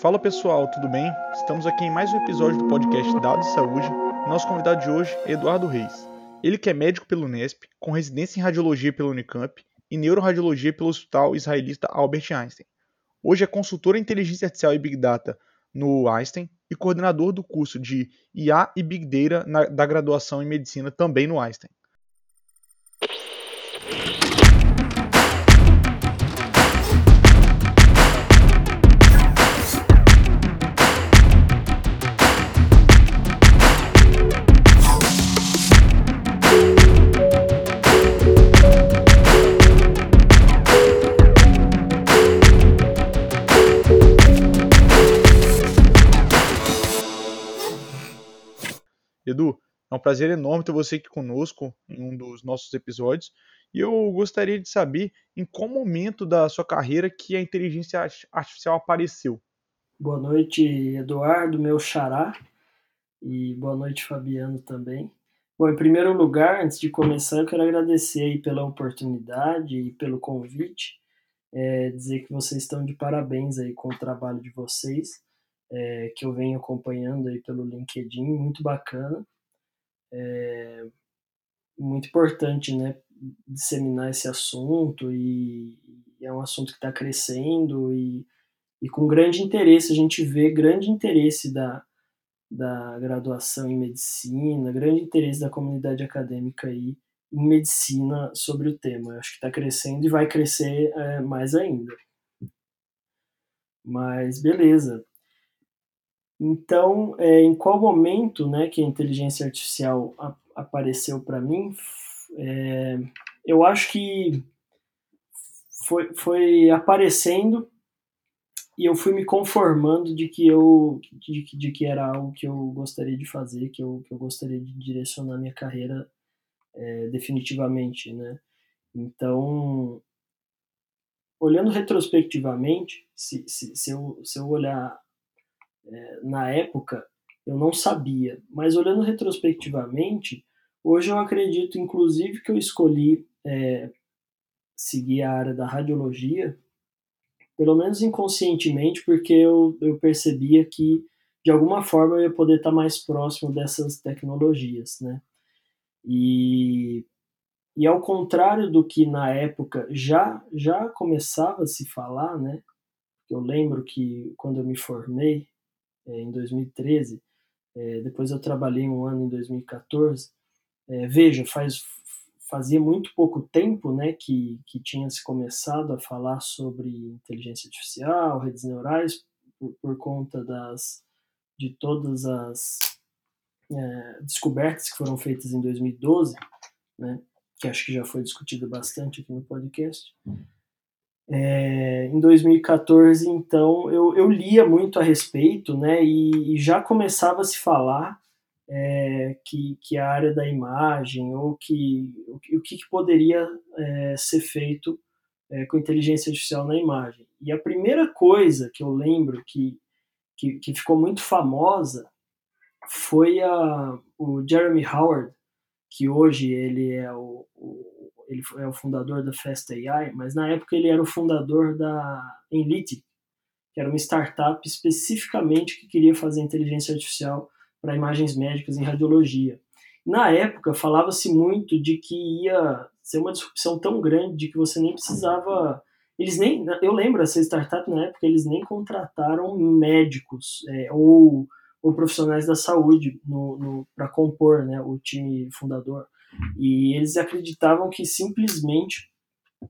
Fala pessoal, tudo bem? Estamos aqui em mais um episódio do podcast Dados de Saúde. Nosso convidado de hoje é Eduardo Reis. Ele que é médico pelo Unesp, com residência em radiologia pela Unicamp e neuroradiologia pelo Hospital Israelita Albert Einstein. Hoje é consultor em inteligência artificial e Big Data no Einstein e coordenador do curso de IA e Big Data na, da graduação em medicina também no Einstein. É um prazer enorme ter você aqui conosco em um dos nossos episódios. E eu gostaria de saber em qual momento da sua carreira que a inteligência artificial apareceu. Boa noite, Eduardo, meu xará. E boa noite, Fabiano, também. Bom, em primeiro lugar, antes de começar, eu quero agradecer aí pela oportunidade e pelo convite. É, dizer que vocês estão de parabéns aí com o trabalho de vocês é, que eu venho acompanhando aí pelo LinkedIn, muito bacana. É, muito importante, né, disseminar esse assunto e, e é um assunto que está crescendo e, e com grande interesse, a gente vê grande interesse da, da graduação em medicina, grande interesse da comunidade acadêmica aí em medicina sobre o tema. Eu acho que está crescendo e vai crescer é, mais ainda. Mas beleza. Então, é, em qual momento né, que a inteligência artificial a, apareceu para mim? É, eu acho que foi, foi aparecendo e eu fui me conformando de que eu de, de, que era algo que eu gostaria de fazer, que eu, que eu gostaria de direcionar minha carreira é, definitivamente, né? Então, olhando retrospectivamente, se, se, se, eu, se eu olhar na época eu não sabia, mas olhando retrospectivamente, hoje eu acredito, inclusive, que eu escolhi é, seguir a área da radiologia, pelo menos inconscientemente, porque eu, eu percebia que de alguma forma eu ia poder estar mais próximo dessas tecnologias, né? E, e ao contrário do que na época já já começava a se falar, né? Eu lembro que quando eu me formei, em 2013. É, depois eu trabalhei um ano em 2014. É, veja, faz, fazia muito pouco tempo né, que, que tinha se começado a falar sobre inteligência artificial, redes neurais, por, por conta das, de todas as é, descobertas que foram feitas em 2012, né, que acho que já foi discutido bastante aqui no podcast. É, em 2014, então, eu, eu lia muito a respeito, né, e, e já começava a se falar é, que, que a área da imagem, ou que o, que, que poderia é, ser feito é, com inteligência artificial na imagem. E a primeira coisa que eu lembro que, que, que ficou muito famosa foi a, o Jeremy Howard, que hoje ele é o, o ele é o fundador da Fast AI, mas na época ele era o fundador da Enlite, que era uma startup especificamente que queria fazer inteligência artificial para imagens médicas em radiologia. Na época falava-se muito de que ia ser uma disrupção tão grande de que você nem precisava eles nem eu lembro essa startup na época eles nem contrataram médicos é, ou, ou profissionais da saúde para compor né, o time fundador e eles acreditavam que simplesmente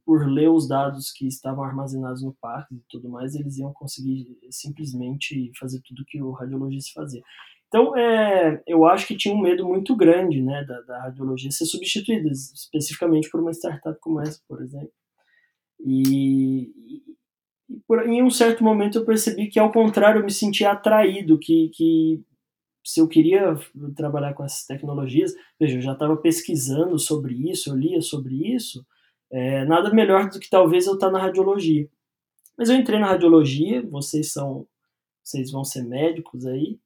por ler os dados que estavam armazenados no parque e tudo mais, eles iam conseguir simplesmente fazer tudo que o radiologista fazia. Então, é, eu acho que tinha um medo muito grande né, da, da radiologia ser substituída, especificamente por uma startup como essa, por exemplo. E, e por, em um certo momento eu percebi que, ao contrário, eu me sentia atraído, que, que se eu queria trabalhar com essas tecnologias, veja, eu já estava pesquisando sobre isso, eu lia sobre isso, é, nada melhor do que talvez eu estar tá na radiologia. Mas eu entrei na radiologia, vocês são, vocês vão ser médicos aí,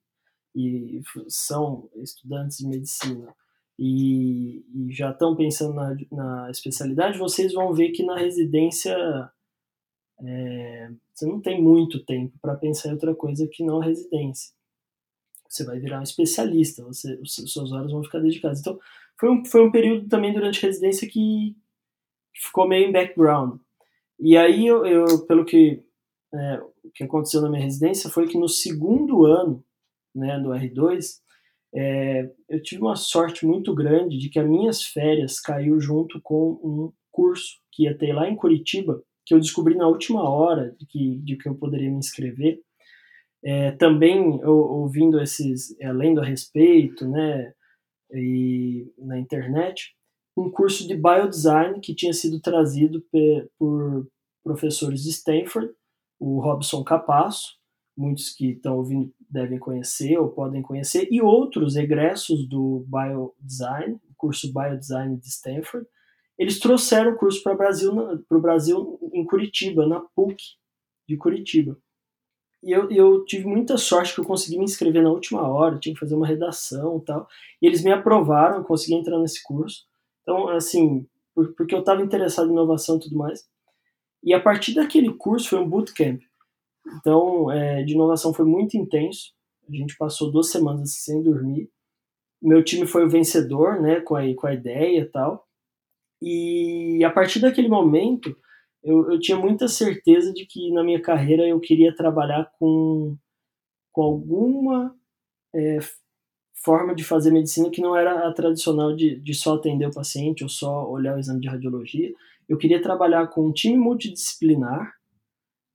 e são estudantes de medicina, e, e já estão pensando na, na especialidade, vocês vão ver que na residência é, você não tem muito tempo para pensar em outra coisa que não a residência. Você vai virar um especialista, você, os seus horas vão ficar dedicadas. Então, foi um, foi um período também durante a residência que ficou meio em background. E aí, eu, eu pelo que, é, que aconteceu na minha residência foi que no segundo ano né, do R2, é, eu tive uma sorte muito grande de que as minhas férias caiu junto com um curso que ia ter lá em Curitiba, que eu descobri na última hora de que, de que eu poderia me inscrever. É, também ouvindo esses, é, lendo a respeito, né, e na internet, um curso de biodesign que tinha sido trazido por professores de Stanford, o Robson Capasso, muitos que estão ouvindo devem conhecer ou podem conhecer, e outros egressos do Biodesign, o curso Biodesign de Stanford, eles trouxeram o curso para o Brasil, Brasil em Curitiba, na PUC de Curitiba. E eu, eu tive muita sorte que eu consegui me inscrever na última hora, tinha que fazer uma redação e tal, e eles me aprovaram, eu consegui entrar nesse curso. Então, assim, porque eu estava interessado em inovação e tudo mais. E a partir daquele curso foi um bootcamp. Então, é, de inovação foi muito intenso. A gente passou duas semanas sem dormir. Meu time foi o vencedor, né, com a, com a ideia e tal. E a partir daquele momento, eu, eu tinha muita certeza de que na minha carreira eu queria trabalhar com, com alguma é, forma de fazer medicina que não era a tradicional de, de só atender o paciente ou só olhar o exame de radiologia. Eu queria trabalhar com um time multidisciplinar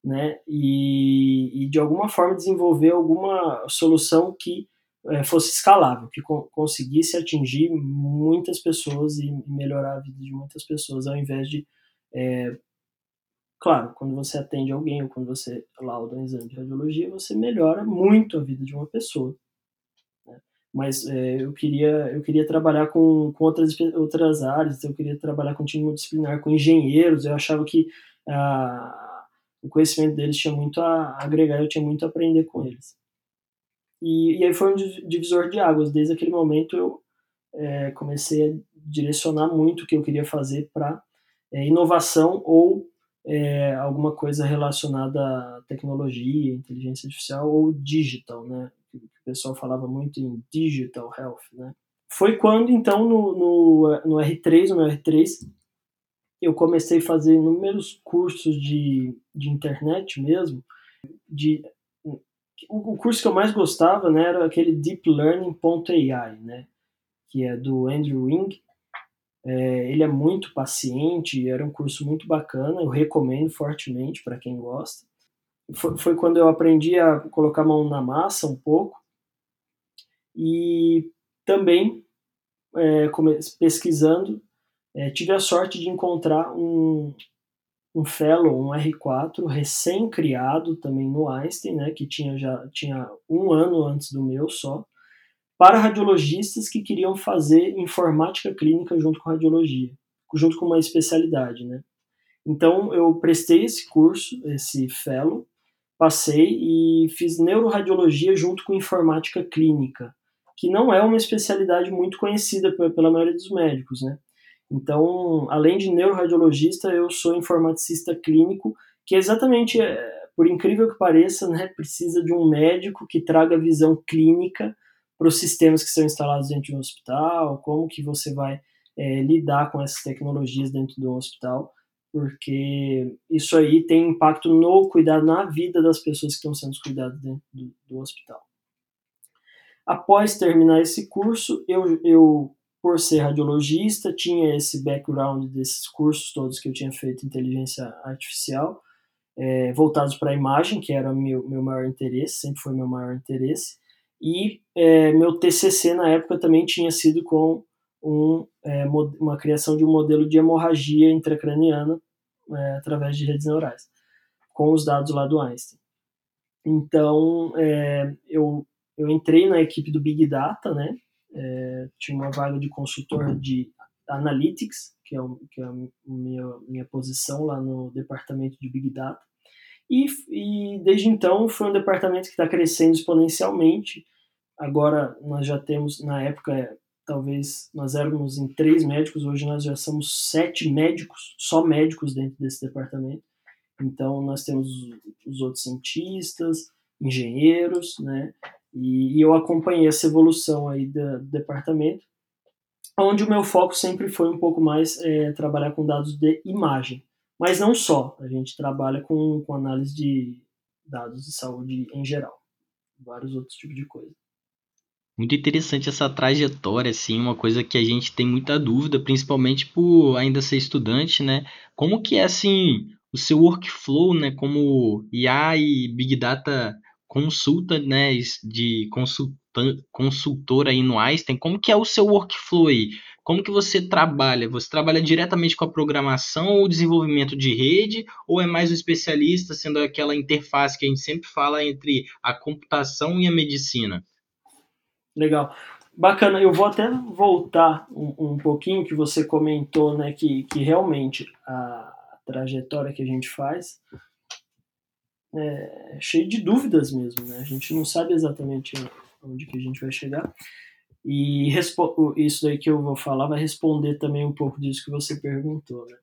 né? E, e de alguma forma desenvolver alguma solução que é, fosse escalável, que co conseguisse atingir muitas pessoas e melhorar a vida de muitas pessoas, ao invés de, é, claro, quando você atende alguém ou quando você lauda um exame de radiologia, você melhora muito a vida de uma pessoa. Né? Mas é, eu queria eu queria trabalhar com, com outras outras áreas, eu queria trabalhar com time multidisciplinar, com engenheiros. Eu achava que ah, o conhecimento deles tinha muito a agregar, eu tinha muito a aprender com eles. E, e aí foi um divisor de águas. Desde aquele momento eu é, comecei a direcionar muito o que eu queria fazer para é, inovação ou é, alguma coisa relacionada à tecnologia, inteligência artificial ou digital, né? O pessoal falava muito em digital health, né? Foi quando, então, no, no, no R3, no meu R3, eu comecei a fazer inúmeros cursos de, de internet mesmo, de o, curso que eu mais gostava né, era aquele Deep Learning.ai, né, que é do Andrew Wing. É, ele é muito paciente, era um curso muito bacana, eu recomendo fortemente para quem gosta. Foi, foi, quando eu aprendi a colocar a mão na massa um pouco e também é, pesquisando é, tive a sorte de encontrar um, um fellow, um R4 recém-criado também no Einstein, né, que tinha já tinha um ano antes do meu só, para radiologistas que queriam fazer informática clínica junto com radiologia, junto com uma especialidade, né. Então eu prestei esse curso, esse fellow, passei e fiz neuroradiologia junto com informática clínica, que não é uma especialidade muito conhecida pela maioria dos médicos, né. Então, além de neuroradiologista, eu sou informaticista clínico, que é exatamente, é, por incrível que pareça, né, precisa de um médico que traga visão clínica para os sistemas que estão instalados dentro de um hospital, como que você vai é, lidar com essas tecnologias dentro de um hospital, porque isso aí tem impacto no cuidado, na vida das pessoas que estão sendo cuidadas dentro do, do hospital. Após terminar esse curso, eu, eu por ser radiologista, tinha esse background desses cursos todos que eu tinha feito inteligência artificial, é, voltados para a imagem, que era meu, meu maior interesse, sempre foi meu maior interesse. E é, meu TCC na época também tinha sido com um, é, uma criação de um modelo de hemorragia intracraniana é, através de redes neurais, com os dados lá do Einstein. Então, é, eu, eu entrei na equipe do Big Data, né, é, tinha uma vaga de consultor de Analytics, que é, o, que é a minha, minha posição lá no departamento de Big Data. E, e desde então foi um departamento que está crescendo exponencialmente. Agora nós já temos, na época, talvez nós éramos em três médicos, hoje nós já somos sete médicos, só médicos dentro desse departamento. Então, nós temos os outros cientistas, engenheiros, né? E, e eu acompanhei essa evolução aí do, do, departamento, onde o meu foco sempre foi um pouco mais é, trabalhar com dados de imagem. Mas não só, a gente trabalha com, com análise de dados de saúde em geral, vários outros tipos de coisa. Muito interessante essa trajetória, assim, uma coisa que a gente tem muita dúvida, principalmente por ainda ser estudante, né? Como que é, assim, o seu workflow, né, como IA e Big Data consulta, né, de consultan, consultor aí no Einstein, como que é o seu workflow aí? Como que você trabalha? Você trabalha diretamente com a programação ou desenvolvimento de rede, ou é mais um especialista, sendo aquela interface que a gente sempre fala entre a computação e a medicina? Legal. Bacana, eu vou até voltar um, um pouquinho que você comentou, né, que, que realmente a, trajetória que a gente faz é cheio de dúvidas mesmo, né? A gente não sabe exatamente onde que a gente vai chegar. E isso daí que eu vou falar vai responder também um pouco disso que você perguntou, né?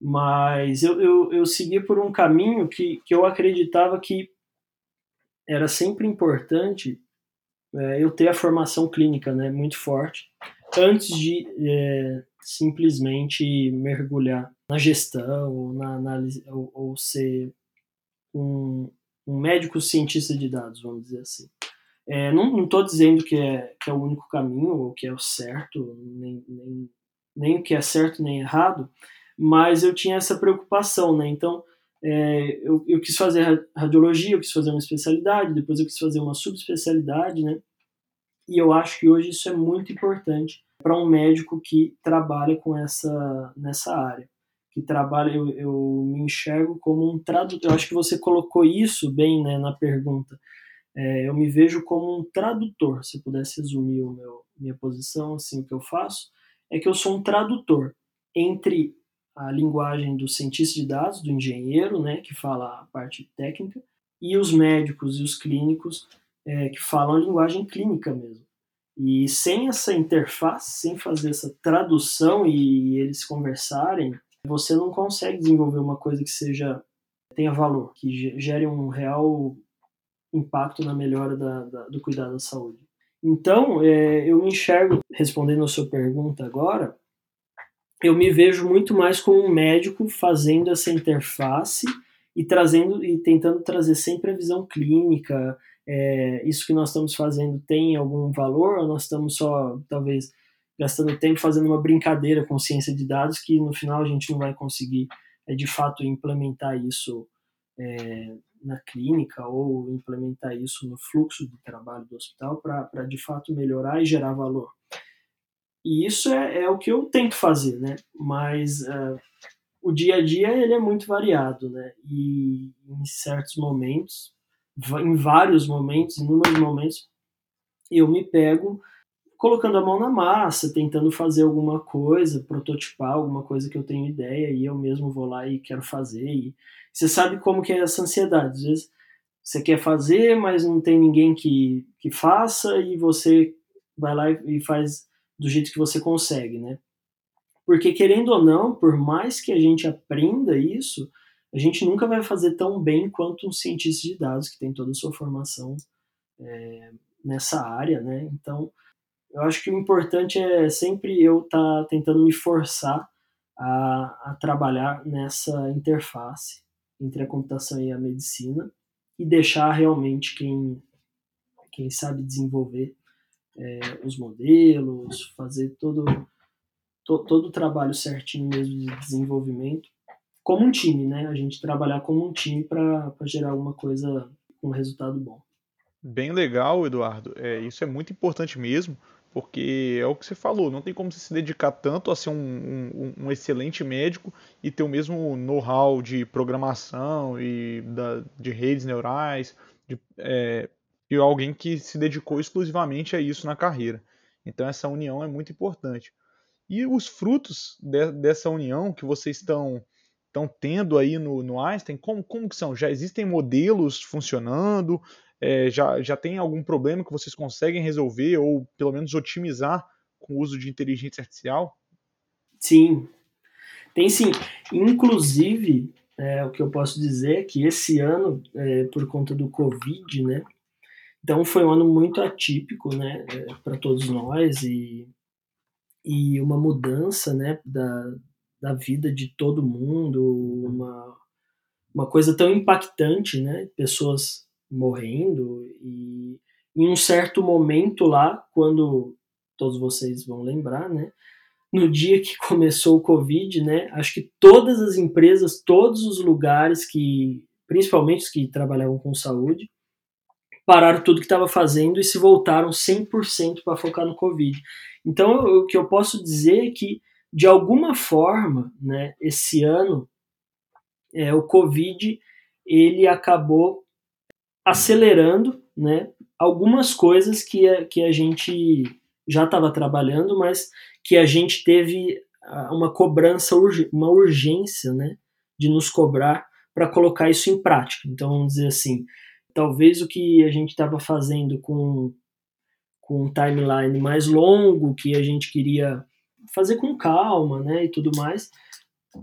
Mas eu, eu, eu segui por um caminho que, que eu acreditava que era sempre importante é, eu ter a formação clínica né, muito forte antes de é, simplesmente mergulhar na gestão ou na análise ou, ou ser um, um, médico cientista de dados, vamos dizer assim. É, não estou dizendo que é, que é o único caminho ou que é o certo, nem, nem, nem que é certo nem errado, mas eu tinha essa preocupação, né? Então, é, eu, eu, quis fazer radiologia, eu quis fazer uma especialidade, depois eu quis fazer uma subespecialidade, né? E eu acho que hoje isso é muito importante para um médico que trabalha com essa nessa área, que trabalha, eu, eu me enxergo como um tradutor. Eu acho que você colocou isso bem né, na pergunta. É, eu me vejo como um tradutor. Se pudesse resumir o meu minha posição, assim, o que eu faço é que eu sou um tradutor entre a linguagem do cientista de dados, do engenheiro, né, que fala a parte técnica, e os médicos e os clínicos é, que falam a linguagem clínica mesmo. E sem essa interface, sem fazer essa tradução e eles conversarem, você não consegue desenvolver uma coisa que seja tenha valor, que gere um real impacto na melhora da, da, do cuidado da saúde. Então, é, eu me enxergo, respondendo a sua pergunta agora, eu me vejo muito mais como um médico fazendo essa interface e trazendo e tentando trazer sempre a visão clínica, é, isso que nós estamos fazendo tem algum valor ou nós estamos só, talvez, gastando tempo fazendo uma brincadeira com ciência de dados que no final a gente não vai conseguir, é, de fato, implementar isso é, na clínica ou implementar isso no fluxo de trabalho do hospital para, de fato, melhorar e gerar valor. E isso é, é o que eu tento fazer, né? Mas uh, o dia a dia ele é muito variado, né? E em certos momentos em vários momentos, inúmeros momentos, eu me pego colocando a mão na massa, tentando fazer alguma coisa, prototipar alguma coisa que eu tenho ideia e eu mesmo vou lá e quero fazer. E você sabe como que é essa ansiedade. Às vezes você quer fazer, mas não tem ninguém que, que faça e você vai lá e faz do jeito que você consegue, né? Porque querendo ou não, por mais que a gente aprenda isso, a gente nunca vai fazer tão bem quanto um cientista de dados que tem toda a sua formação é, nessa área, né? Então, eu acho que o importante é sempre eu estar tá tentando me forçar a, a, trabalhar nessa interface entre a computação e a medicina e deixar realmente quem, quem sabe desenvolver é, os modelos, fazer todo, to, todo o trabalho certinho mesmo de desenvolvimento como um time, né? A gente trabalhar como um time para gerar alguma coisa com um resultado bom. Bem legal, Eduardo. É, isso é muito importante mesmo, porque é o que você falou, não tem como você se dedicar tanto a ser um, um, um excelente médico e ter o mesmo know-how de programação e da, de redes neurais, de, é, de alguém que se dedicou exclusivamente a isso na carreira. Então essa união é muito importante. E os frutos de, dessa união que vocês estão estão tendo aí no, no Einstein, como, como que são? Já existem modelos funcionando? É, já, já tem algum problema que vocês conseguem resolver ou pelo menos otimizar com o uso de inteligência artificial? Sim, tem sim. Inclusive, é, o que eu posso dizer é que esse ano, é, por conta do Covid, né? Então foi um ano muito atípico, né, é, para todos nós e, e uma mudança, né, da, da vida de todo mundo, uma, uma coisa tão impactante, né, pessoas morrendo e em um certo momento lá, quando todos vocês vão lembrar, né, no dia que começou o Covid, né, acho que todas as empresas, todos os lugares que, principalmente os que trabalhavam com saúde, pararam tudo que estava fazendo e se voltaram 100% para focar no Covid. Então, o que eu posso dizer é que, de alguma forma, né, esse ano, é, o Covid ele acabou acelerando né, algumas coisas que a, que a gente já estava trabalhando, mas que a gente teve ah, uma cobrança, uma urgência, né, de nos cobrar para colocar isso em prática. Então, vamos dizer assim, talvez o que a gente estava fazendo com, com um timeline mais longo, que a gente queria fazer com calma, né, e tudo mais,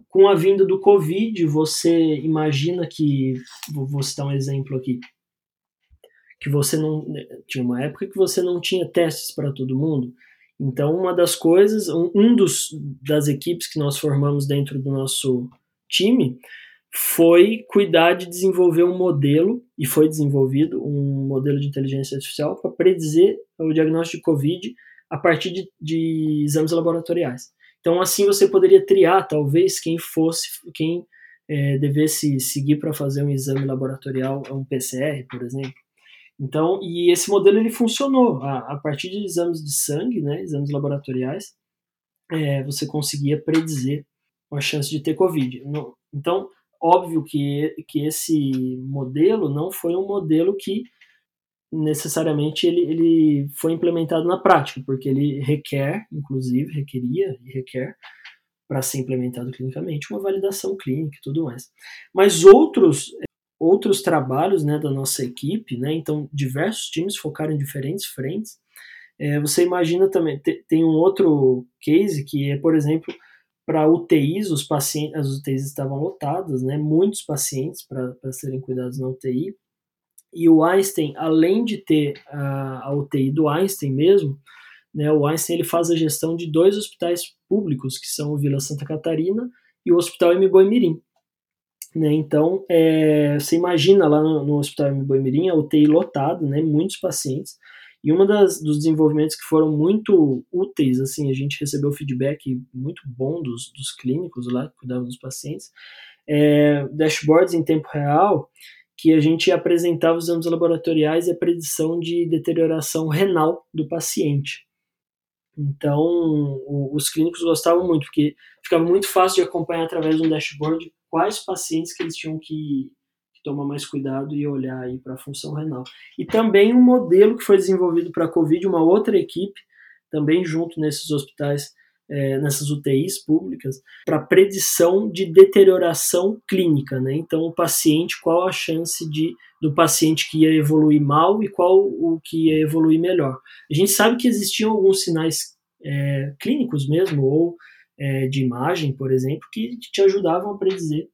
com a vinda do Covid, você imagina que, vou citar um exemplo aqui, que você não, tinha uma época que você não tinha testes para todo mundo, então, uma das coisas, um, um dos das equipes que nós formamos dentro do nosso time foi cuidar de desenvolver um modelo, e foi desenvolvido um modelo de inteligência artificial para predizer o diagnóstico de Covid a partir de, de exames laboratoriais. Então, assim você poderia triar, talvez, quem fosse, quem é, devesse seguir para fazer um exame laboratorial, um PCR, por exemplo. Então, e esse modelo ele funcionou. A, a partir de exames de sangue, né, exames laboratoriais, é, você conseguia predizer a chance de ter Covid. então, óbvio que, que esse modelo não foi um modelo que necessariamente ele, ele foi implementado na prática, porque ele requer, inclusive, requeria e requer, para ser implementado clinicamente, uma validação clínica e tudo mais. Mas outros outros trabalhos né, da nossa equipe, né, então diversos times focaram em diferentes frentes. É, você imagina também, tem um outro case que é, por exemplo, para UTIs, os pacientes, as UTIs estavam lotadas, né, muitos pacientes para serem cuidados na UTI, e o Einstein, além de ter a, a UTI do Einstein mesmo, né, o Einstein ele faz a gestão de dois hospitais públicos, que são o Vila Santa Catarina e o Hospital M. Né? Então, é, você imagina lá no, no Hospital Boimirim, a UTI lotado, né? muitos pacientes, e um dos desenvolvimentos que foram muito úteis, assim, a gente recebeu feedback muito bom dos, dos clínicos lá que cuidavam dos pacientes, é, dashboards em tempo real, que a gente apresentava os exames laboratoriais e a predição de deterioração renal do paciente. Então, os clínicos gostavam muito, porque ficava muito fácil de acompanhar através de um dashboard quais pacientes que eles tinham que, que tomar mais cuidado e olhar aí para a função renal. E também um modelo que foi desenvolvido para a COVID, uma outra equipe, também junto nesses hospitais, é, nessas UTIs públicas, para predição de deterioração clínica, né? Então, o paciente, qual a chance de do paciente que ia evoluir mal e qual o que ia evoluir melhor. A gente sabe que existiam alguns sinais é, clínicos mesmo, ou é, de imagem, por exemplo, que te ajudavam a predizer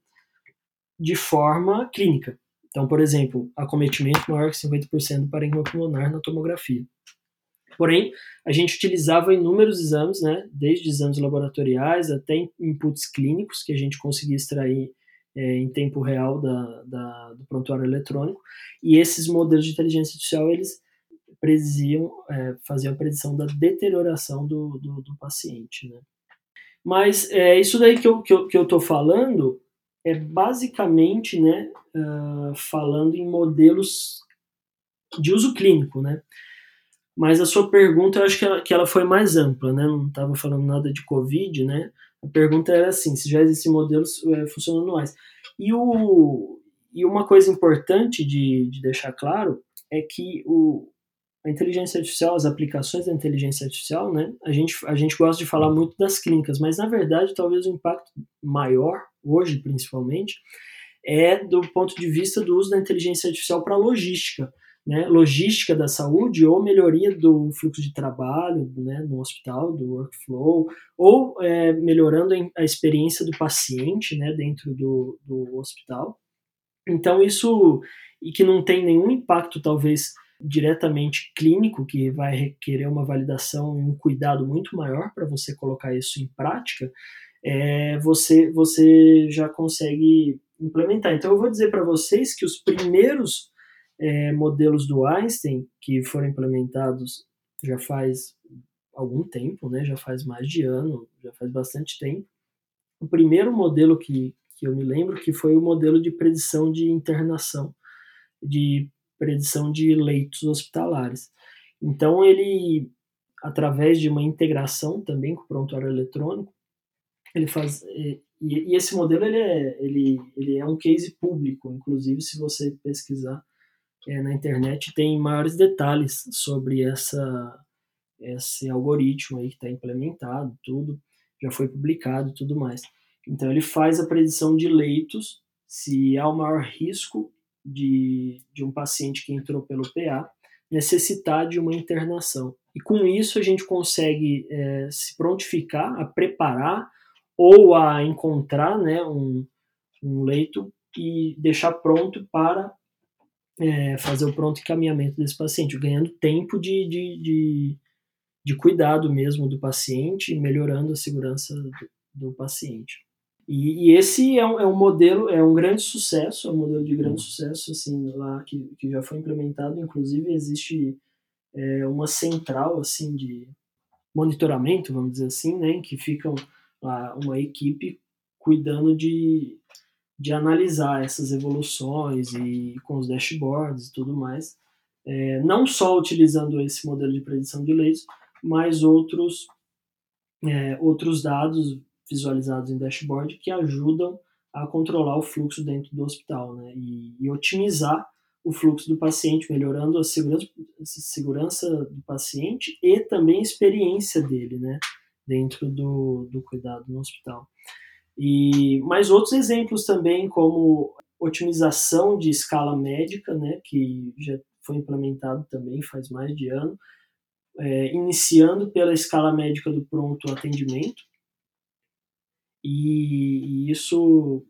de forma clínica. Então, por exemplo, acometimento maior que 50% do parênquima pulmonar na tomografia. Porém, a gente utilizava inúmeros exames, né, desde exames laboratoriais até inputs clínicos que a gente conseguia extrair é, em tempo real da, da, do prontuário eletrônico, e esses modelos de inteligência artificial, eles prediziam, é, faziam a predição da deterioração do, do, do paciente, né. Mas é, isso daí que eu, que, eu, que eu tô falando é basicamente né, uh, falando em modelos de uso clínico, né? Mas a sua pergunta, eu acho que ela, que ela foi mais ampla, né? Não estava falando nada de Covid, né? A pergunta era assim, se já existem modelos é, funcionando mais. E, o, e uma coisa importante de, de deixar claro é que o, a inteligência artificial, as aplicações da inteligência artificial, né? A gente, a gente gosta de falar muito das clínicas, mas na verdade talvez o impacto maior, hoje principalmente, é do ponto de vista do uso da inteligência artificial para logística. né, logística da saúde ou melhoria do fluxo de trabalho né, no hospital, do workflow, ou é, melhorando a experiência do paciente né, dentro do, do hospital. Então, isso, e que não tem nenhum impacto, talvez, diretamente clínico, que vai requerer uma validação e um cuidado muito maior para você colocar isso em prática, é, você, você já consegue implementar. Então, eu vou dizer para vocês que os primeiros é, modelos do Einstein, que foram implementados já faz algum tempo, né, já faz mais de ano, já faz bastante tempo. O primeiro modelo que, que eu me lembro que foi o modelo de predição de internação, de predição de leitos hospitalares. Então ele, através de uma integração também com o prontuário eletrônico, ele faz e, e, esse modelo ele é, ele, ele é um case público, inclusive se você pesquisar é, na internet tem maiores detalhes sobre essa esse algoritmo aí que está implementado, tudo já foi publicado, tudo mais. Então ele faz a predição de leitos se há o maior risco de, de um paciente que entrou pelo PA necessitar de uma internação. E com isso a gente consegue é, se prontificar a preparar ou a encontrar né, um, um leito e deixar pronto para é, fazer o pronto encaminhamento desse paciente, ganhando tempo de, de, de, de cuidado mesmo do paciente e melhorando a segurança do, do paciente. E, e, esse é um, é um modelo, é um grande sucesso, é um modelo de grande sucesso, assim, lá que, que já foi implementado, inclusive existe é, uma central, assim, de monitoramento, vamos dizer assim, né, em que ficam lá uma equipe cuidando de de analisar essas evoluções e com os dashboards e tudo mais, é, não só utilizando esse modelo de predição de leis, mas outros, é, outros dados visualizados em dashboard que ajudam a controlar o fluxo dentro do hospital né, e, e otimizar o fluxo do paciente, melhorando a segurança, a segurança do paciente e também a experiência dele né, dentro do, do cuidado no hospital. E mais outros exemplos também, como otimização de escala médica, né, que já foi implementado também faz mais de ano, é, iniciando pela escala médica do pronto atendimento, e, e isso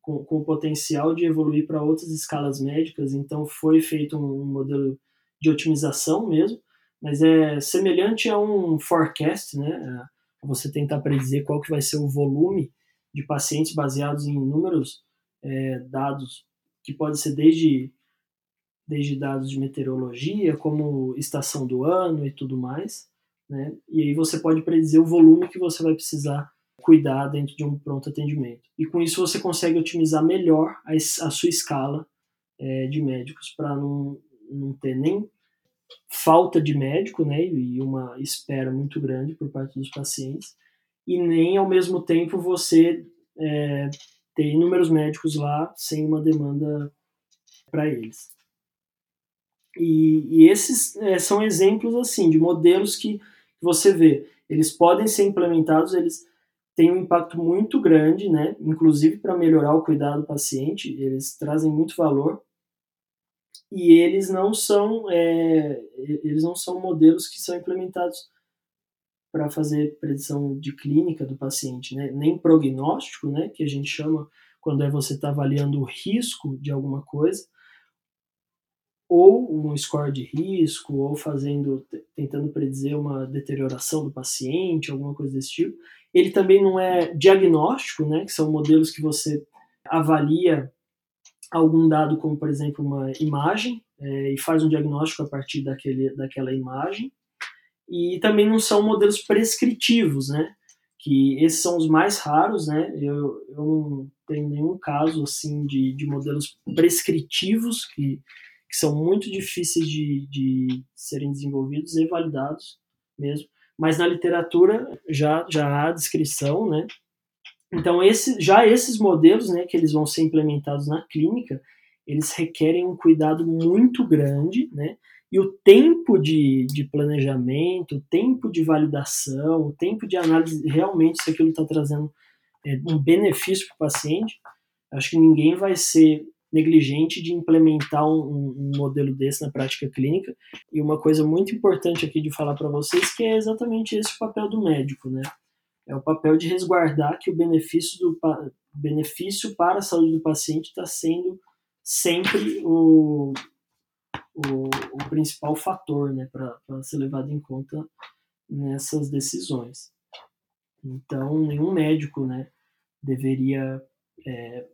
com, com, o potencial de evoluir para outras escalas médicas, então foi feito um, um modelo de otimização mesmo, mas é semelhante a um forecast, né, você tentar predizer qual que vai ser o volume de pacientes baseados em inúmeros é, dados, que pode ser desde, desde dados de meteorologia, como estação do ano e tudo mais. Né? E aí você pode predizer o volume que você vai precisar cuidar dentro de um pronto atendimento. E com isso você consegue otimizar melhor a, a sua escala é, de médicos para não, não ter nem falta de médico né, e uma espera muito grande por parte dos pacientes, e nem ao mesmo tempo você é, ter inúmeros médicos lá sem uma demanda para eles. E, e esses é, são exemplos assim de modelos que você vê, eles podem ser implementados, eles têm um impacto muito grande, né? Inclusive para melhorar o cuidado do paciente, eles trazem muito valor e eles não são é, eles não são modelos que são implementados para fazer predição de clínica do paciente, né? nem prognóstico, né? que a gente chama quando é você está avaliando o risco de alguma coisa, ou um score de risco, ou fazendo, tentando predizer uma deterioração do paciente, alguma coisa desse tipo. Ele também não é diagnóstico, né? que são modelos que você avalia algum dado, como por exemplo uma imagem, é, e faz um diagnóstico a partir daquele, daquela imagem e também não são modelos prescritivos, né? Que esses são os mais raros, né? Eu, eu não tenho nenhum caso assim de, de modelos prescritivos que, que são muito difíceis de, de serem desenvolvidos e validados mesmo. Mas na literatura já, já há descrição, né? Então, esse, já esses modelos, né, que eles vão ser implementados na clínica, eles requerem um cuidado muito grande, né? E o tempo de, de planejamento, o tempo de validação, o tempo de análise realmente se aquilo está trazendo é, um benefício para o paciente, acho que ninguém vai ser negligente de implementar um, um, modelo desse na prática clínica. E uma coisa muito importante aqui de falar para vocês que é exatamente esse o papel do médico, né? É o papel de resguardar que o benefício, do, benefício para a saúde do paciente está sendo sempre o, o, o, principal fator né, para ser levado em conta nessas decisões. Então, nenhum médico né, deveria é,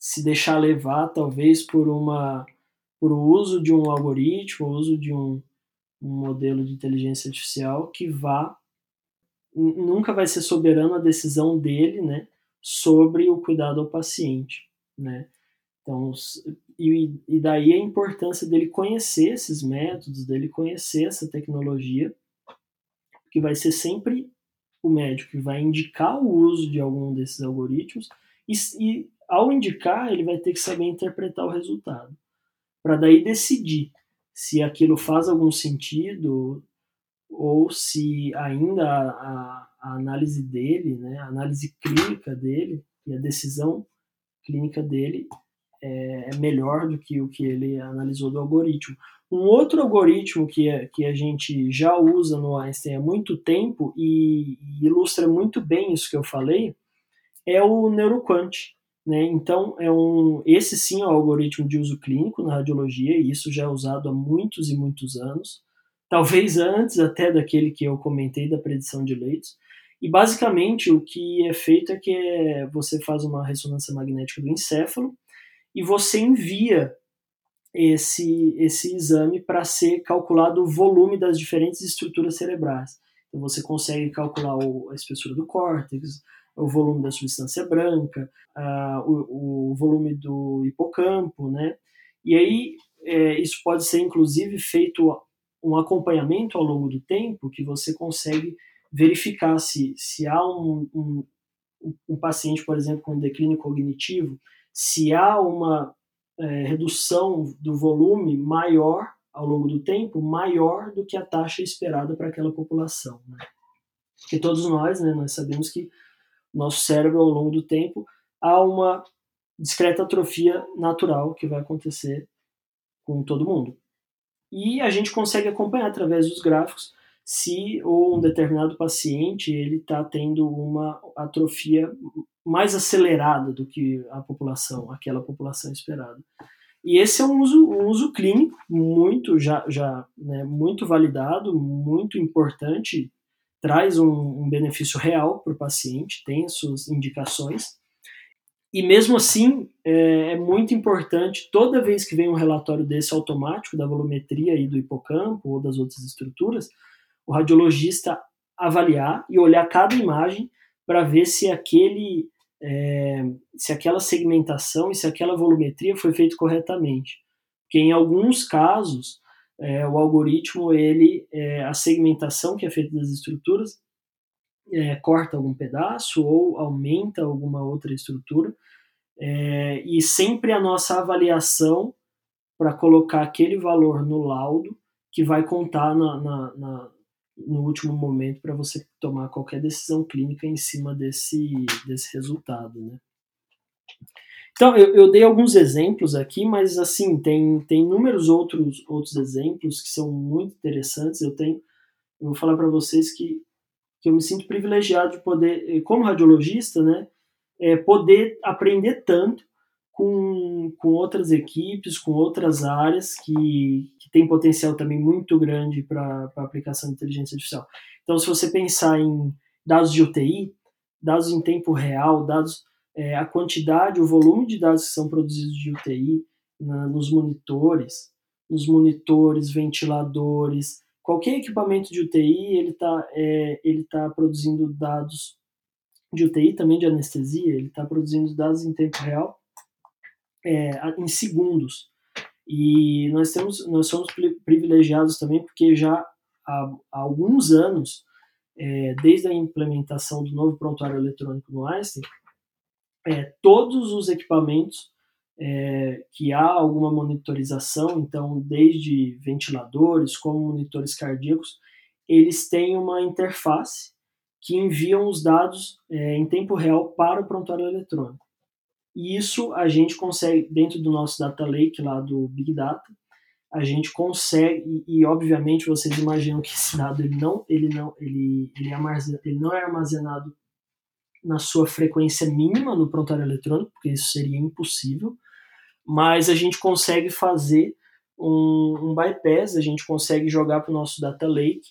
se deixar levar, talvez, por uma por o uso de um algoritmo, o uso de um, um modelo de inteligência artificial que vá nunca vai ser soberano a decisão dele, né, sobre o cuidado ao paciente, né. Então, e, e daí a importância dele conhecer esses métodos, dele conhecer essa tecnologia, que vai ser sempre o médico que vai indicar o uso de algum desses algoritmos e, e ao indicar ele vai ter que saber interpretar o resultado para daí decidir se aquilo faz algum sentido ou se ainda a, a, análise dele, né, a análise clínica dele e a decisão clínica dele é, é, melhor do que o que ele analisou do algoritmo. Um outro algoritmo que, é, que a gente já usa no Einstein há muito tempo e, e ilustra muito bem isso que eu falei é o NeuroQuant. Né? Então, é um, esse sim é um algoritmo de uso clínico na radiologia e isso já é usado há muitos e muitos anos talvez antes até daquele que eu comentei da predição de leitos. E basicamente o que é feito é que é, você faz uma ressonância magnética do encéfalo e você envia esse, esse exame para ser calculado o volume das diferentes estruturas cerebrais. Então você consegue calcular o, a espessura do córtex, o volume da substância branca, o, o, volume do hipocampo, né? E aí é, isso pode ser inclusive feito um acompanhamento ao longo do tempo que você consegue verificar se, se há um, um, um paciente, por exemplo, com declínio cognitivo, se há uma é, redução do volume maior ao longo do tempo, maior do que a taxa esperada para aquela população. Né? Porque todos nós, né, nós sabemos que nosso cérebro, ao longo do tempo, há uma discreta atrofia natural que vai acontecer com todo mundo e a gente consegue acompanhar através dos gráficos se um determinado paciente ele está tendo uma atrofia mais acelerada do que a população, aquela população esperada. E esse é um uso, um uso clínico muito já, já né, muito validado, muito importante, traz um, um benefício real para o paciente, tem as suas indicações. E mesmo assim, é, é, muito importante, toda vez que vem um relatório desse automático, da volumetria e do hipocampo ou das outras estruturas, o radiologista avaliar e olhar cada imagem para ver se aquele é, se aquela segmentação e se aquela volumetria foi feita corretamente. Porque em alguns casos, é, o algoritmo, ele, é, a segmentação que é feita das estruturas, é, corta algum pedaço ou aumenta alguma outra estrutura. É, e sempre a nossa avaliação para colocar aquele valor no laudo que vai contar na, na, na, no último momento para você tomar qualquer decisão clínica em cima desse, desse resultado. Né? Então, eu, eu, dei alguns exemplos aqui, mas assim, tem, tem inúmeros outros, outros exemplos que são muito interessantes. Eu tenho, eu vou falar para vocês que que eu me sinto privilegiado de poder, eh, como radiologista, né, é, poder aprender tanto com, com outras equipes, com outras áreas que, que têm potencial também muito grande para aplicação de inteligência artificial. Então, se você pensar em dados de UTI, dados em tempo real, dados é, a quantidade, o volume de dados que são produzidos de UTI na, nos monitores, nos monitores, ventiladores, qualquer equipamento de UTI ele está é, ele tá produzindo dados de UTI também de anestesia ele está produzindo dados em tempo real é, em segundos. E nós temos nós somos privilegiados também porque já há, há alguns anos é, desde a implementação do novo prontuário eletrônico no Einstein é, todos os equipamentos é, que há alguma monitorização, então, desde ventiladores como monitores cardíacos, eles têm uma interface que enviam os dados é, em tempo real para o prontuário eletrônico. E isso a gente consegue, dentro do nosso data lake lá do Big Data, a gente consegue, e, e obviamente vocês imaginam que esse dado ele não, ele não, ele, ele, é ele não é armazenado na sua frequência mínima no prontuário eletrônico, porque isso seria impossível, mas a gente consegue fazer um, um bypass, a gente consegue jogar para o nosso data lake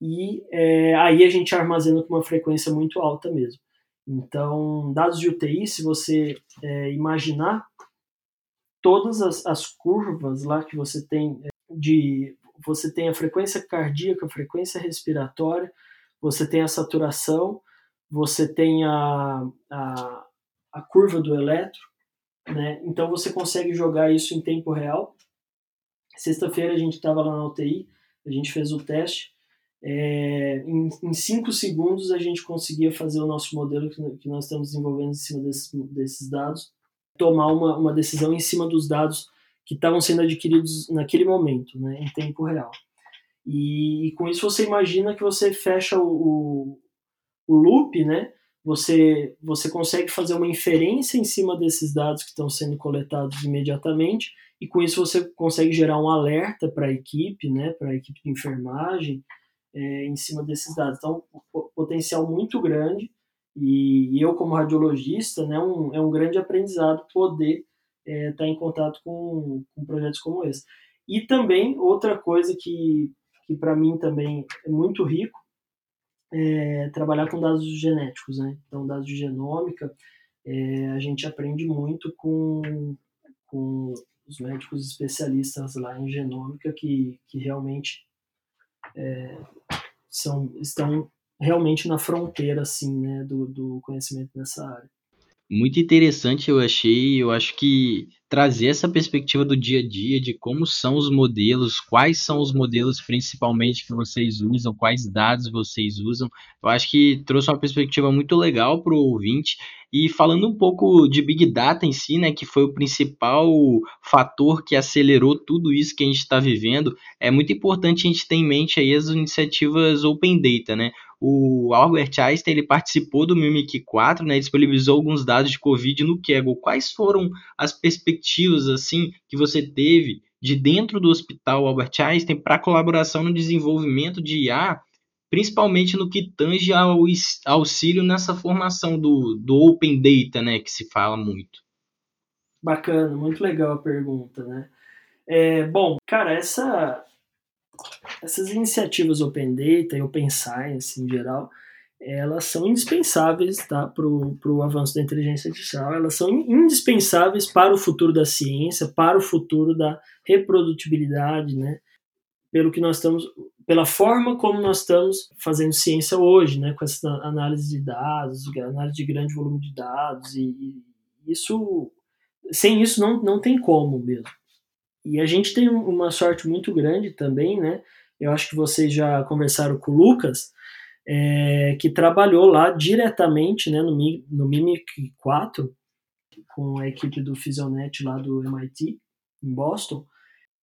e é, aí a gente armazena com uma frequência muito alta mesmo. Então, dados de UTI, se você é, imaginar todas as, as, curvas lá que você tem é, de você tem a frequência cardíaca, a frequência respiratória, você tem a saturação, você tem a, a, a curva do eletro, né? Então você consegue jogar isso em tempo real. Sexta-feira a gente estava lá na UTI, a gente fez o teste. É, em, em cinco segundos a gente conseguia fazer o nosso modelo que, que nós estamos desenvolvendo em cima desses, desses dados, tomar uma, uma decisão em cima dos dados que estavam sendo adquiridos naquele momento, né, em tempo real. E, e com isso você imagina que você fecha o, o, loop, né? você, você consegue fazer uma inferência em cima desses dados que estão sendo coletados imediatamente, e com isso você consegue gerar um alerta para a equipe, né, para a equipe de enfermagem, é, em cima desses dados. Então, potencial muito grande, e eu, como radiologista, né, um, é um grande aprendizado poder estar é, tá em contato com, com projetos como esse. E também, outra coisa que, que para mim também é muito rico, é, trabalhar com dados genéticos, né? Então, dados de genômica, é, a gente aprende muito com, com os médicos especialistas lá em genômica que, que realmente é, são, estão realmente na fronteira, assim, né, do, do conhecimento nessa área. Muito interessante eu achei, eu acho que trazer essa perspectiva do dia a dia, de como são os modelos, quais são os modelos principalmente que vocês usam, quais dados vocês usam, eu acho que trouxe uma perspectiva muito legal para o ouvinte. E falando um pouco de Big Data em si, né, que foi o principal fator que acelerou tudo isso que a gente está vivendo, é muito importante a gente ter em mente aí as iniciativas Open Data, né? O Albert Einstein ele participou do Mimic 4, né, disponibilizou alguns dados de Covid no Kaggle. Quais foram as perspectivas assim que você teve de dentro do Hospital Albert Einstein para colaboração no desenvolvimento de IA, principalmente no que tange ao auxílio nessa formação do, do Open Data, né, que se fala muito? Bacana, muito legal a pergunta, né? É, bom, cara, essa essas iniciativas Open Data e Open Science em geral, elas são indispensáveis tá, para o avanço da inteligência artificial, elas são indispensáveis para o futuro da ciência, para o futuro da reprodutibilidade, né? Pelo que nós estamos, pela forma como nós estamos fazendo ciência hoje, né? Com essa análise de dados, análise de grande volume de dados e, e isso, sem isso não, não tem como mesmo. E a gente tem uma sorte muito grande também, né? Eu acho que vocês já conversaram com o Lucas, é, que trabalhou lá diretamente né, no, no Mimic 4, com a equipe do Fisionet lá do MIT, em Boston.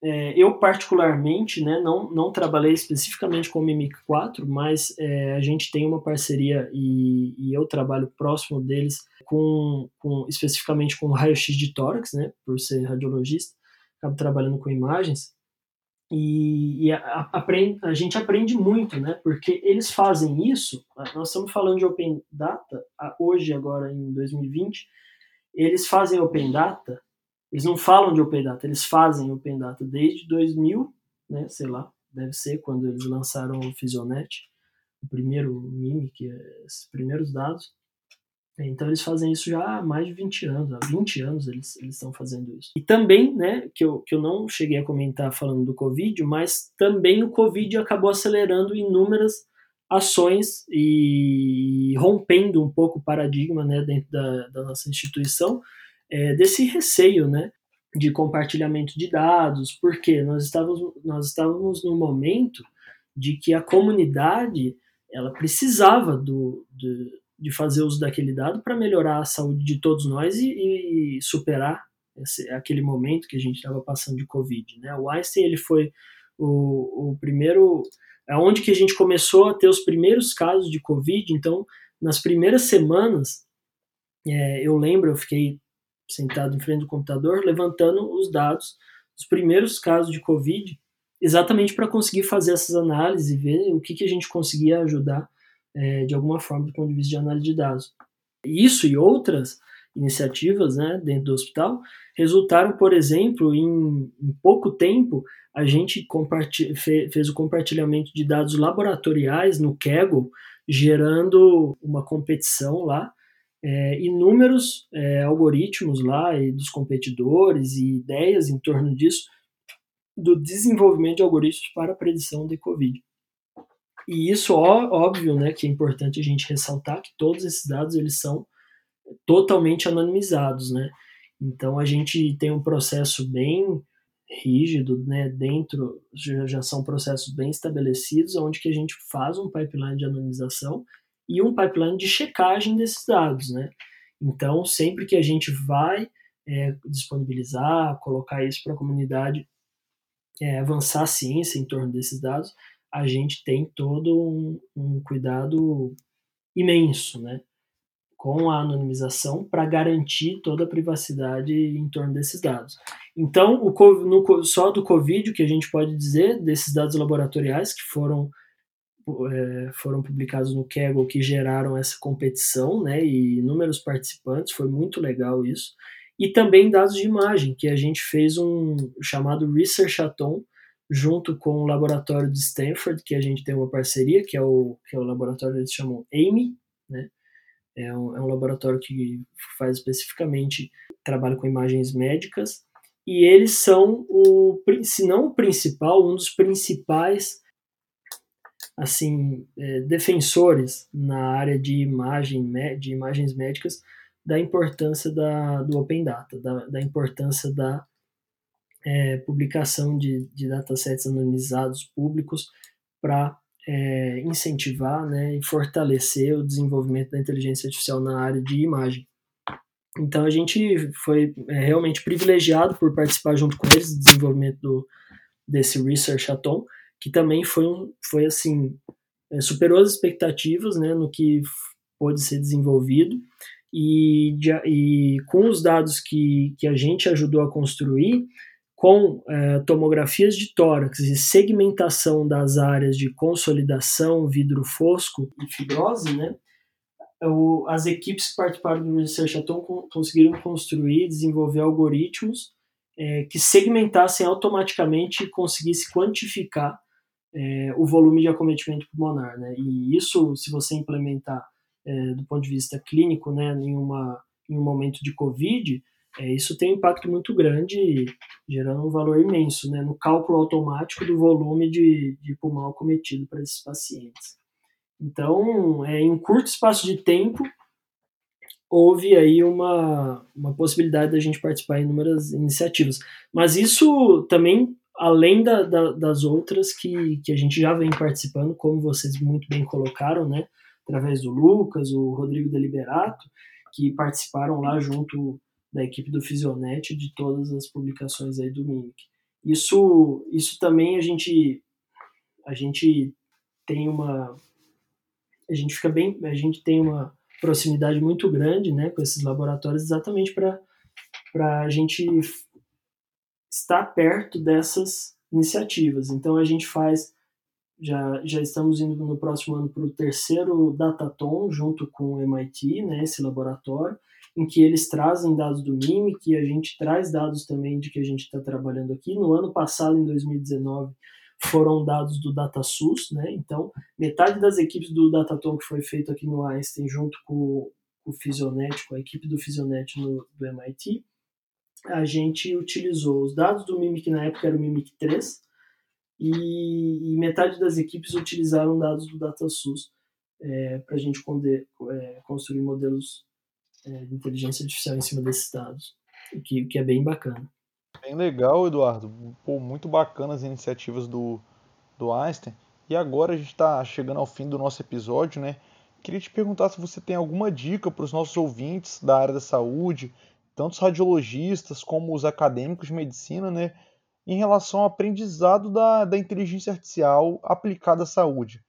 É, eu, particularmente, né, não, não trabalhei especificamente com o Mimic 4, mas é, a gente tem uma parceria e, e, eu trabalho próximo deles com, com especificamente com raio-x de tórax, né, por ser radiologista acabo trabalhando com imagens, e, e a, aprende, a, gente aprende muito, né? Porque eles fazem isso. Nós estamos falando de Open Data hoje, agora em 2020. Eles fazem Open Data. Eles não falam de Open Data, eles fazem Open Data desde 2000, né? Sei lá, deve ser quando eles lançaram o Fisionet, o primeiro MIME, que é primeiros dados. Então eles fazem isso já há mais de 20 anos, há 20 anos eles, estão fazendo isso. E também, né, que eu, que eu não cheguei a comentar falando do Covid, mas também o Covid acabou acelerando inúmeras ações e rompendo um pouco o paradigma né, dentro da, da nossa instituição é, desse receio né, de compartilhamento de dados, porque nós estávamos, nós estávamos num momento de que a comunidade ela precisava do, do de fazer uso daquele dado para melhorar a saúde de todos nós e, e superar esse, aquele momento que a gente estava passando de Covid. Né? O Einstein ele foi o, o primeiro, aonde que a gente começou a ter os primeiros casos de Covid. Então, nas primeiras semanas, é, eu lembro, eu fiquei sentado em frente do computador, levantando os dados dos primeiros casos de Covid, exatamente para conseguir fazer essas análises e ver o que, que a gente conseguia ajudar é, de alguma forma do ponto de vista de análise de dados. Isso e outras iniciativas né, dentro do hospital resultaram, por exemplo, em, em pouco tempo, a gente fez o compartilhamento de dados laboratoriais no Kaggle, gerando uma competição lá, é, inúmeros é, algoritmos lá e dos competidores e ideias em torno disso, do desenvolvimento de algoritmos para a predição de Covid. E isso, ó, óbvio, né, que é importante a gente ressaltar que todos esses dados eles são totalmente anonimizados, né? Então a gente tem um processo bem rígido, né? Dentro já, já são processos bem estabelecidos, onde que a gente faz um pipeline de anonimização e um pipeline de checagem desses dados, né? Então sempre que a gente vai é, disponibilizar, colocar isso para a comunidade, é, avançar a ciência em torno desses dados, a gente tem todo um, um cuidado imenso, né? com a anonimização para garantir toda a privacidade em torno desses dados. Então, o, no, só do Covid, o que a gente pode dizer desses dados laboratoriais que foram, é, foram publicados no Kaggle, que geraram essa competição, né, e inúmeros participantes, foi muito legal isso. E também dados de imagem, que a gente fez um chamado Researchathon, junto com o laboratório de Stanford, que a gente tem uma parceria, que é o, que é o laboratório eles chamam AMY, né, é um, é um laboratório que faz especificamente trabalho com imagens médicas e eles são o, se não o principal, um dos principais assim é, defensores na área de imagem de imagens médicas da importância da, do Open Data, da, da importância da é, publicação de, de datasets anonimizados públicos para é, incentivar né, e fortalecer o desenvolvimento da inteligência artificial na área de imagem. Então a gente foi é, realmente privilegiado por participar junto com eles do desenvolvimento do, desse Research Atom, que também foi, um, foi assim, é, superou as expectativas né, no que pôde ser desenvolvido e, de, e com os dados que, que a gente ajudou a construir, com é, tomografias de tórax e segmentação das áreas de consolidação, vidro fosco e fibrose, né, o, as equipes que participaram do Research Atom conseguiram construir e desenvolver algoritmos é, que segmentassem automaticamente e conseguissem quantificar é, o volume de acometimento pulmonar. Né? E isso, se você implementar do ponto de vista clínico, né, em, uma, em um momento de COVID, é, isso tem um impacto muito grande, gerando um valor imenso né, no cálculo automático do volume de, de pulmão cometido para esses pacientes. Então, é, em um curto espaço de tempo, houve aí uma, uma possibilidade da gente participar em inúmeras iniciativas. Mas isso também, além da, da, das outras que, que a gente já vem participando, como vocês muito bem colocaram, né, através do Lucas, o Rodrigo Deliberato, que participaram lá junto da equipe do Fisionet de todas as publicações aí do Mimic. Isso, isso também a gente a gente tem uma a gente fica bem, a gente tem uma proximidade muito grande, né, com esses laboratórios exatamente para para a gente estar perto dessas iniciativas. Então a gente faz já, já estamos indo no próximo ano para o terceiro Dataton junto com o MIT, né, esse laboratório em que eles trazem dados do MIMIC e a gente traz dados também de que a gente está trabalhando aqui. No ano passado, em 2019, foram dados do DataSUS, né? Então, metade das equipes do Datatom que foi feito aqui no Einstein, junto com o Fisionet, com a equipe do Fisionet no, do MIT, a gente utilizou os dados do MIMIC, na época era o MIMIC 3, e, e metade das equipes utilizaram dados do DataSUS é, para a gente é, construir modelos é, de inteligência artificial em cima desses dados, o que, que é bem bacana. Bem legal, Eduardo. Pô, muito bacana as iniciativas do, do Einstein. E agora a gente está chegando ao fim do nosso episódio, né? Queria te perguntar se você tem alguma dica para os nossos ouvintes da área da saúde, tanto os radiologistas como os acadêmicos de medicina, né? Em relação ao aprendizado da, da inteligência artificial aplicada à saúde.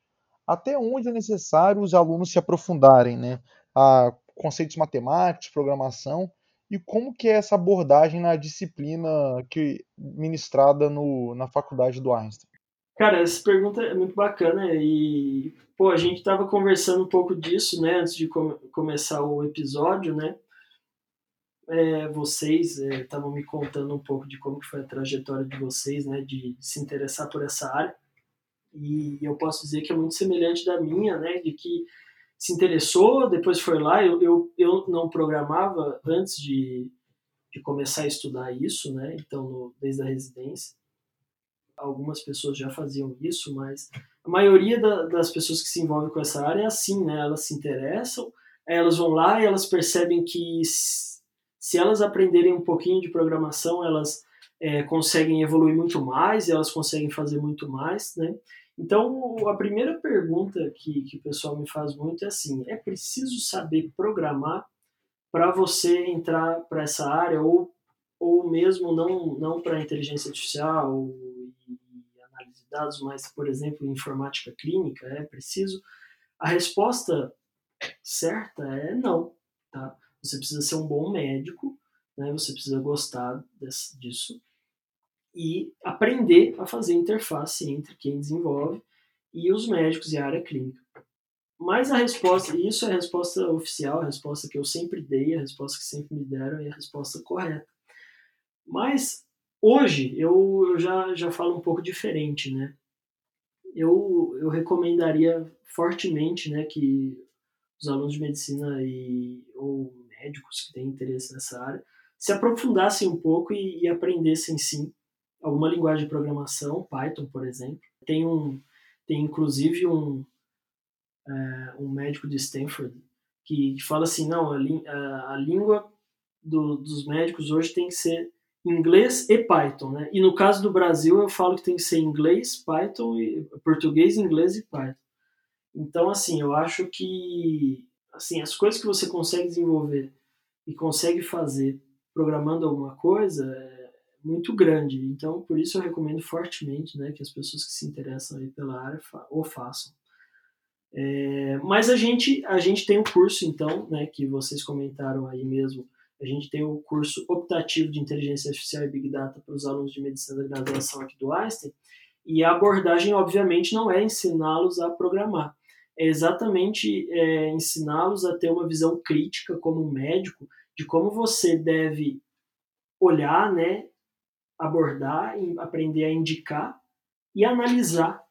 Até onde é necessário os alunos se aprofundarem, né? A conceitos matemáticos, programação, e como que é essa abordagem na disciplina que ministrada no, na faculdade do Einstein? Cara, essa pergunta é muito bacana e pô, a gente estava conversando um pouco disso, né, antes de com começar o episódio, né? É, vocês estavam é, me contando um pouco de como foi a trajetória de vocês, né, de se interessar por essa área. E eu posso dizer que é muito semelhante da minha, né, de que se interessou, depois foi lá. Eu, eu, eu não programava antes de, de começar a estudar isso, né? Então, no, desde a residência. Algumas pessoas já faziam isso, mas a maioria da, das pessoas que se envolvem com essa área é assim, né? Elas se interessam, elas vão lá e elas percebem que se elas aprenderem um pouquinho de programação, elas é, conseguem evoluir muito mais elas conseguem fazer muito mais, né? Então, a primeira pergunta que, que o pessoal me faz muito é assim: é preciso saber programar para você entrar para essa área ou, ou mesmo não, não para inteligência artificial e análise de dados, mas, por exemplo, informática clínica? É preciso? A resposta certa é não. Tá? Você precisa ser um bom médico, né? você precisa gostar desse, disso e aprender a fazer interface entre quem desenvolve e os médicos e a área clínica. Mas a resposta, e isso é a resposta oficial, a resposta que eu sempre dei, a resposta que sempre me deram e a resposta correta. Mas hoje eu, eu já, já falo um pouco diferente, né? Eu, eu recomendaria fortemente né, que os alunos de medicina e, ou médicos que têm interesse nessa área se aprofundassem um pouco e, e aprendessem sim alguma linguagem de programação, Python, por exemplo. Tem um tem inclusive um é, um médico de Stanford que, fala assim, não, a, a, a língua do, dos médicos hoje tem que ser inglês e Python, né? E no caso do Brasil eu falo que tem que ser inglês, Python e português, inglês e Python. Então assim, eu acho que assim, as coisas que você consegue desenvolver e consegue fazer programando alguma coisa é muito grande. Então, por isso eu recomendo fortemente né, que as pessoas que se interessam aí pela área o façam. É, mas a gente, a gente tem o um curso, então, né, que vocês comentaram aí mesmo, a gente tem o curso optativo de inteligência artificial e big data para os alunos de medicina da graduação aqui do Einstein, e a abordagem, obviamente, não é ensiná-los a programar, é exatamente é, ensiná-los a ter uma visão crítica como médico de como você deve olhar, né, abordar, aprender a indicar e analisar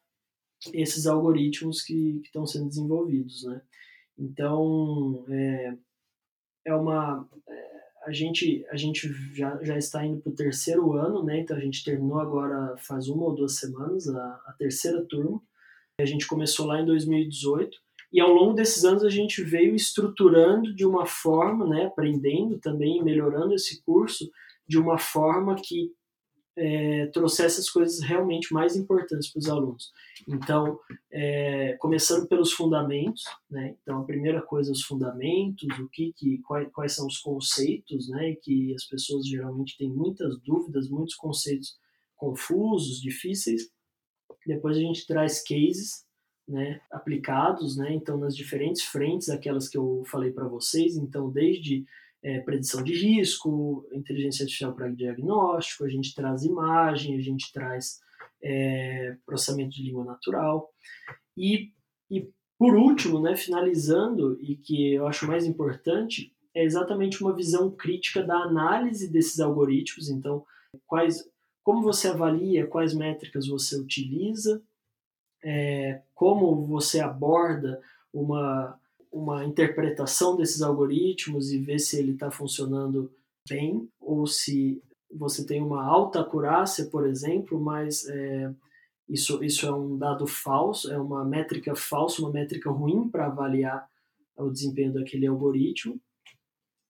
esses algoritmos que, que estão sendo desenvolvidos, né? Então, é, é uma... É, a gente, a gente já, já está indo para o terceiro ano, né? Então, a gente terminou agora faz uma ou duas semanas a, a terceira turma. A gente começou lá em 2018 e ao longo desses anos a gente veio estruturando de uma forma, né, aprendendo também, melhorando esse curso de uma forma que é, trouxesse as coisas realmente mais importantes para os alunos. Então, é, começando pelos fundamentos, né? Então, a primeira coisa, os fundamentos, o que, que quais, quais são os conceitos, né? Que as pessoas geralmente têm muitas dúvidas, muitos conceitos confusos, difíceis. Depois a gente traz cases, né? Aplicados, né? Então, nas diferentes frentes, aquelas que eu falei para vocês. Então, desde é, predição de risco, inteligência artificial para diagnóstico, a gente traz imagem, a gente traz é, processamento de língua natural. E, e por último, né, finalizando, e que eu acho mais importante, é exatamente uma visão crítica da análise desses algoritmos. Então, quais, como você avalia, quais métricas você utiliza, é, como você aborda uma uma interpretação desses algoritmos e ver se ele está funcionando bem ou se você tem uma alta acurácia, por exemplo, mas é, isso, isso é um dado falso, é uma métrica falsa, uma métrica ruim para avaliar o desempenho daquele algoritmo,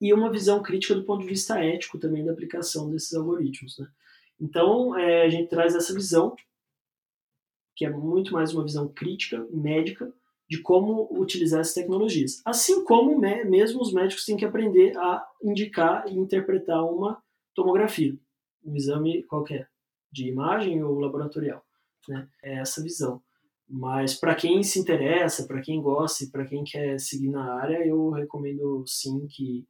e uma visão crítica do ponto de vista ético também da aplicação desses algoritmos. Né? Então, é, a gente traz essa visão, que é muito mais uma visão crítica, médica, de como utilizar essas tecnologias. Assim como mesmo os médicos têm que aprender a indicar e interpretar uma tomografia, um exame qualquer, de imagem ou laboratorial. Né? É essa visão. Mas para quem se interessa, para quem gosta e para quem quer seguir na área, eu recomendo sim que,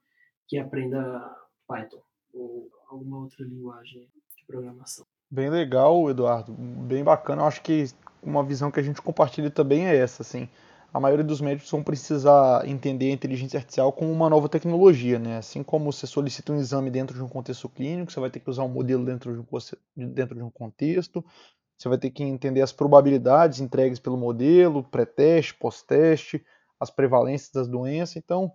que aprenda Python ou alguma outra linguagem de programação. Bem legal, Eduardo. Bem bacana. Eu acho que uma visão que a gente compartilha também é essa, assim. A maioria dos médicos vão precisar entender a inteligência artificial como uma nova tecnologia, né? Assim como você solicita um exame dentro de um contexto clínico, você vai ter que usar um modelo dentro de um, dentro de um contexto, você vai ter que entender as probabilidades entregues pelo modelo, pré-teste, pós-teste, as prevalências das doenças. Então,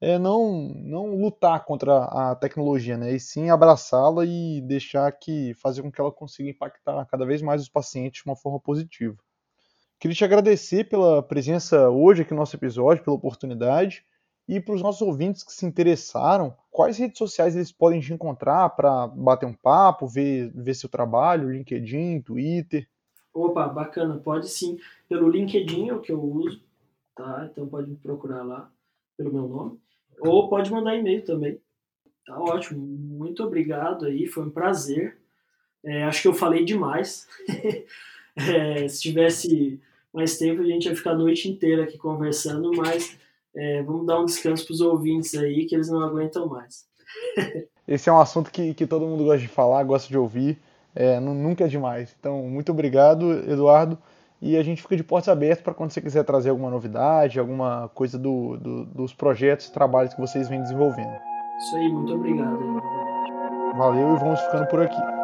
é não, não lutar contra a tecnologia, né? E sim abraçá-la e deixar que fazer com que ela consiga impactar cada vez mais os pacientes de uma forma positiva. Queria te agradecer pela presença hoje aqui no nosso episódio, pela oportunidade. E para os nossos ouvintes que se interessaram, quais redes sociais eles podem te encontrar para bater um papo, ver, ver seu trabalho, LinkedIn, Twitter? Opa, bacana, pode sim. Pelo LinkedIn é o que eu uso, tá? Então pode me procurar lá pelo meu nome. Ou pode mandar e-mail também. Tá ótimo. Muito obrigado aí, foi um prazer. É, acho que eu falei demais. é, se tivesse mais tempo, a gente ia ficar a noite inteira aqui conversando, mas é, vamos dar um descanso para os ouvintes aí, que eles não aguentam mais. Esse é um assunto que, que todo mundo gosta de falar, gosta de ouvir. É, nunca é demais. Então, muito obrigado, Eduardo. E a gente fica de portas abertas para quando você quiser trazer alguma novidade, alguma coisa do, do, dos projetos e trabalhos que vocês vêm desenvolvendo. Isso aí, muito obrigado. Valeu e vamos ficando por aqui.